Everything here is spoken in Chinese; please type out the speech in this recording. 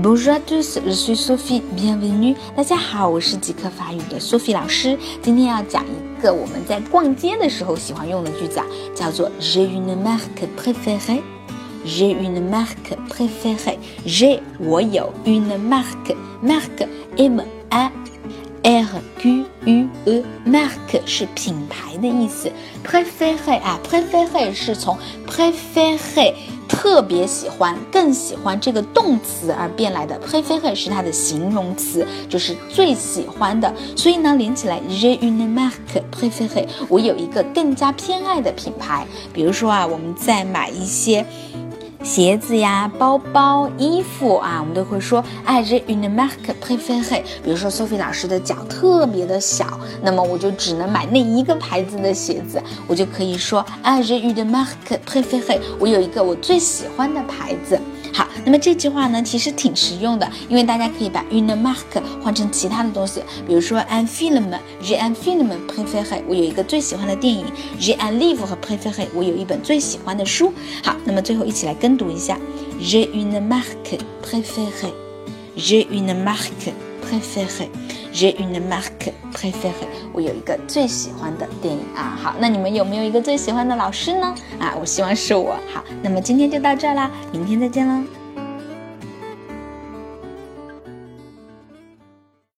Bonjour à tous, je suis Sophie, bienvenue. 大家好，我是即刻法语的 Sophie 老师。今天要讲一个我们在逛街的时候喜欢用的句子啊，叫做 J'ai une marque préférée. J'ai une marque préférée. J'ai 我有 une marque, marque M A R Q Mark 是品牌的意思。préférée 啊，préférée 是从 préférée。特别喜欢，更喜欢这个动词而变来的，préféré 是它的形容词，就是最喜欢的。所以呢，连起来，j'ai une marque préférée，我有一个更加偏爱的品牌。比如说啊，我们在买一些。鞋子呀，包包、衣服啊，我们都会说，哎，j'ai une marque préférée。比如说，Sophie 老师的脚特别的小，那么我就只能买那一个牌子的鞋子，我就可以说，哎，j'ai une marque préférée。我有一个我最喜欢的牌子。好，那么这句话呢，其实挺实用的，因为大家可以把 une marque 换成其他的东西，比如说 un film，j'ai un film préféré，我有一个最喜欢的电影；j'ai un livre préféré，我有一本最喜欢的书。好，那么最后一起来跟读一下：j'ai une marque préférée，j'ai une marque préférée，j'ai une marque préférée，我有一个最喜欢的电影啊。好，那你们有没有一个最喜欢的老师呢？啊，我希望是我。好，那么今天就到这儿啦，明天再见喽。